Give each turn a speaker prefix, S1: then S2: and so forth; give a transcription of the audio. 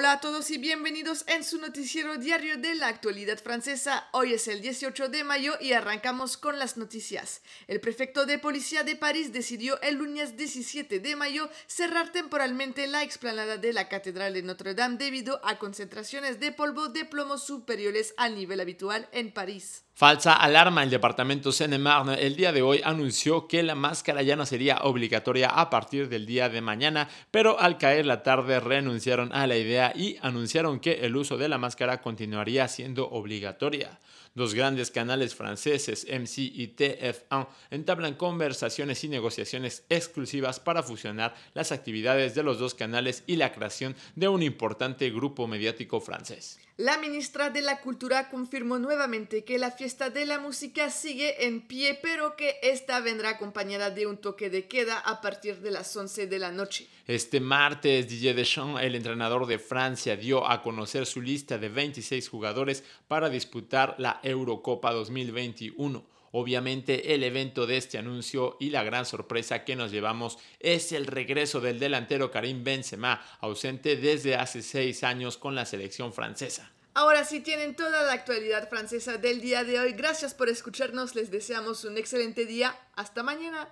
S1: Hola a todos y bienvenidos en su noticiero diario de la actualidad francesa. Hoy es el 18 de mayo y arrancamos con las noticias. El prefecto de policía de París decidió el lunes 17 de mayo cerrar temporalmente la explanada de la Catedral de Notre Dame debido a concentraciones de polvo de plomo superiores al nivel habitual en París.
S2: Falsa alarma, el departamento Seine-Marne el día de hoy anunció que la máscara ya no sería obligatoria a partir del día de mañana, pero al caer la tarde renunciaron a la idea y anunciaron que el uso de la máscara continuaría siendo obligatoria. Dos grandes canales franceses, MC y TF1, entablan conversaciones y negociaciones exclusivas para fusionar las actividades de los dos canales y la creación de un importante grupo mediático francés.
S1: La ministra de la Cultura confirmó nuevamente que la fiesta de la música sigue en pie, pero que esta vendrá acompañada de un toque de queda a partir de las 11 de la noche.
S2: Este martes, Didier Deschamps, el entrenador de Francia, dio a conocer su lista de 26 jugadores para disputar la Eurocopa 2021. Obviamente el evento de este anuncio y la gran sorpresa que nos llevamos es el regreso del delantero Karim Benzema, ausente desde hace seis años con la selección francesa.
S1: Ahora sí tienen toda la actualidad francesa del día de hoy. Gracias por escucharnos, les deseamos un excelente día. Hasta mañana.